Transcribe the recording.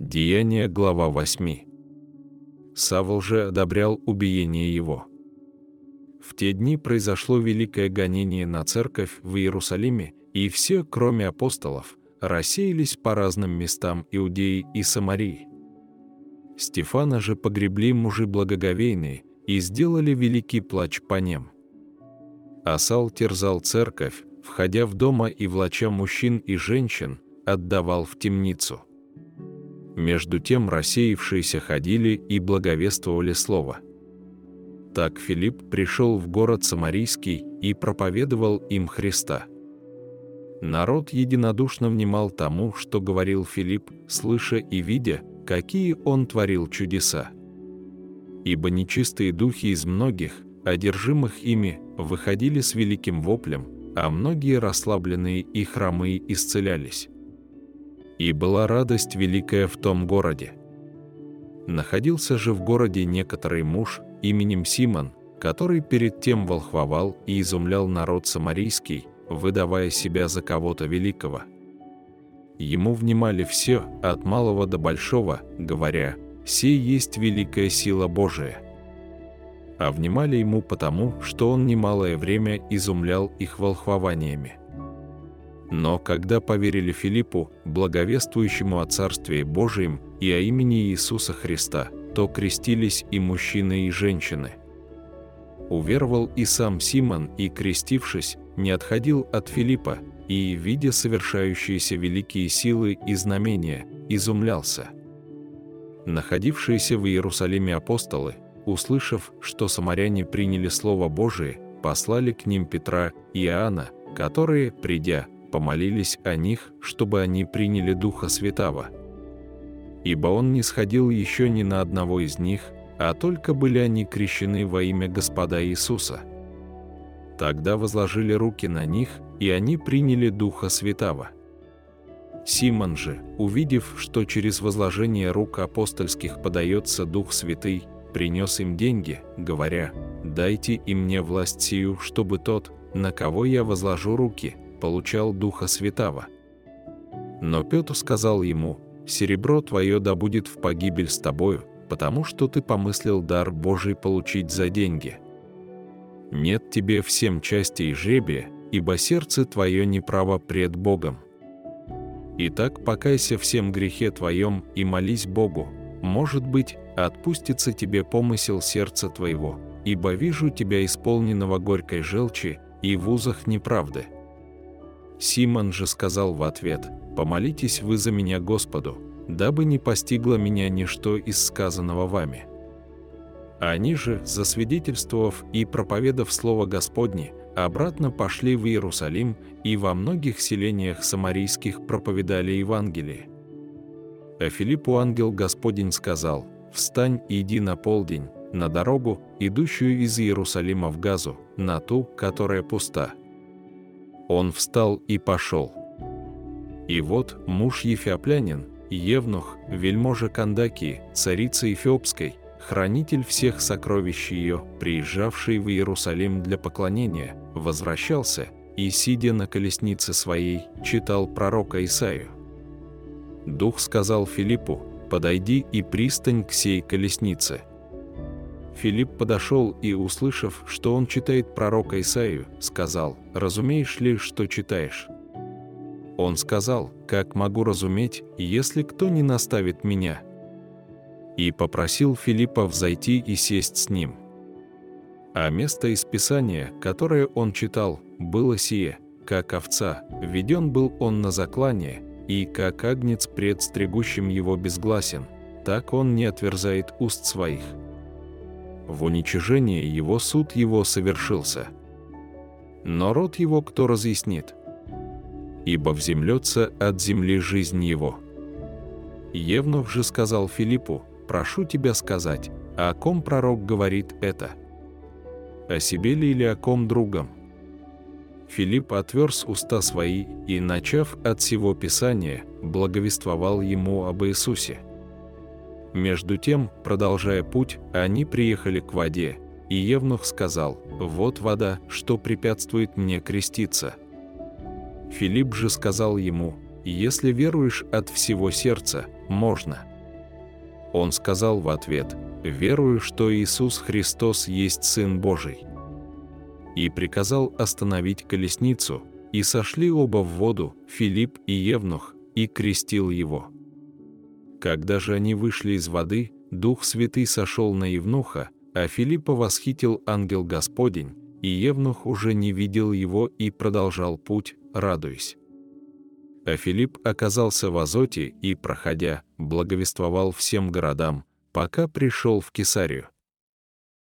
Деяние, глава 8. Савл же одобрял убиение его. В те дни произошло великое гонение на церковь в Иерусалиме, и все, кроме апостолов, рассеялись по разным местам Иудеи и Самарии. Стефана же погребли мужи благоговейные и сделали великий плач по ним. Асал терзал церковь, входя в дома и влача мужчин и женщин, отдавал в темницу. Между тем рассеявшиеся ходили и благовествовали слово. Так Филипп пришел в город Самарийский и проповедовал им Христа. Народ единодушно внимал тому, что говорил Филипп, слыша и видя, какие он творил чудеса. Ибо нечистые духи из многих, одержимых ими, выходили с великим воплем, а многие расслабленные и хромые исцелялись. И была радость великая в том городе. Находился же в городе некоторый муж именем Симон, который перед тем волхвовал и изумлял народ самарийский, выдавая себя за кого-то великого. Ему внимали все, от малого до большого, говоря, «Сей есть великая сила Божия». А внимали ему потому, что он немалое время изумлял их волхвованиями. Но когда поверили Филиппу, благовествующему о Царстве Божием и о имени Иисуса Христа, то крестились и мужчины, и женщины. Уверовал и сам Симон, и, крестившись, не отходил от Филиппа, и, видя совершающиеся великие силы и знамения, изумлялся. Находившиеся в Иерусалиме апостолы, услышав, что самаряне приняли Слово Божие, послали к ним Петра и Иоанна, которые, придя, помолились о них, чтобы они приняли Духа Святаго. Ибо он не сходил еще ни на одного из них, а только были они крещены во имя Господа Иисуса. Тогда возложили руки на них, и они приняли Духа Святаго. Симон же, увидев, что через возложение рук апостольских подается Дух Святый, принес им деньги, говоря, «Дайте и мне власть сию, чтобы тот, на кого я возложу руки, получал Духа Святаго. Но Петр сказал ему, «Серебро твое да будет в погибель с тобою, потому что ты помыслил дар Божий получить за деньги. Нет тебе всем части и жребия, ибо сердце твое неправо пред Богом. Итак, покайся всем грехе твоем и молись Богу, может быть, отпустится тебе помысел сердца твоего, ибо вижу тебя исполненного горькой желчи и в узах неправды». Симон же сказал в ответ, «Помолитесь вы за меня Господу, дабы не постигло меня ничто из сказанного вами». Они же, засвидетельствовав и проповедав Слово Господне, обратно пошли в Иерусалим и во многих селениях самарийских проповедали Евангелие. А Филиппу ангел Господень сказал, «Встань и иди на полдень, на дорогу, идущую из Иерусалима в Газу, на ту, которая пуста» Он встал и пошел. И вот муж Ефиоплянин, Евнух, вельможа Кандакии, царица Эфиопской, хранитель всех сокровищ ее, приезжавший в Иерусалим для поклонения, возвращался и, сидя на колеснице своей, читал пророка Исаию. Дух сказал Филиппу, «Подойди и пристань к сей колеснице». Филипп подошел и, услышав, что он читает пророка Исаию, сказал, «Разумеешь ли, что читаешь?» Он сказал, «Как могу разуметь, если кто не наставит меня?» И попросил Филиппа взойти и сесть с ним. А место из Писания, которое он читал, было сие, как овца, введен был он на заклание, и как агнец пред стригущим его безгласен, так он не отверзает уст своих в уничижении его суд его совершился. Но род его кто разъяснит? Ибо вземлется от земли жизнь его. Евнух же сказал Филиппу, прошу тебя сказать, о ком пророк говорит это? О себе ли или о ком другом? Филипп отверз уста свои и, начав от всего Писания, благовествовал ему об Иисусе – между тем, продолжая путь, они приехали к воде, и Евнух сказал, «Вот вода, что препятствует мне креститься». Филипп же сказал ему, если веруешь от всего сердца, можно». Он сказал в ответ, «Верую, что Иисус Христос есть Сын Божий». И приказал остановить колесницу, и сошли оба в воду, Филипп и Евнух, и крестил его. Когда же они вышли из воды, Дух Святый сошел на Евнуха, а Филиппа восхитил ангел Господень, и Евнух уже не видел его и продолжал путь, радуясь. А Филипп оказался в Азоте и, проходя, благовествовал всем городам, пока пришел в Кесарию.